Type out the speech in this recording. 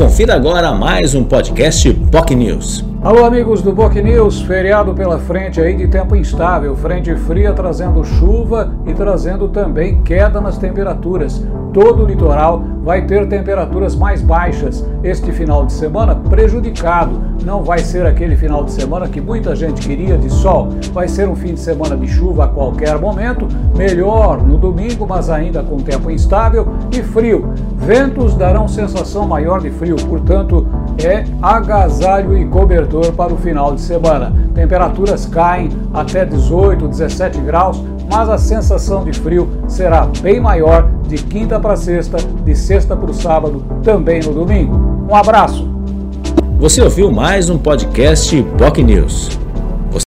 Confira agora mais um podcast POC News. Alô, amigos do Boc News, feriado pela frente aí de tempo instável, frente fria trazendo chuva e trazendo também queda nas temperaturas. Todo o litoral vai ter temperaturas mais baixas este final de semana, prejudicado. Não vai ser aquele final de semana que muita gente queria de sol, vai ser um fim de semana de chuva a qualquer momento, melhor no domingo, mas ainda com tempo instável e frio. Ventos darão sensação maior de frio, portanto, é agasalho e cobertor para o final de semana. Temperaturas caem até 18, 17 graus, mas a sensação de frio será bem maior de quinta para sexta, de sexta para o sábado, também no domingo. Um abraço! Você ouviu mais um podcast POC News.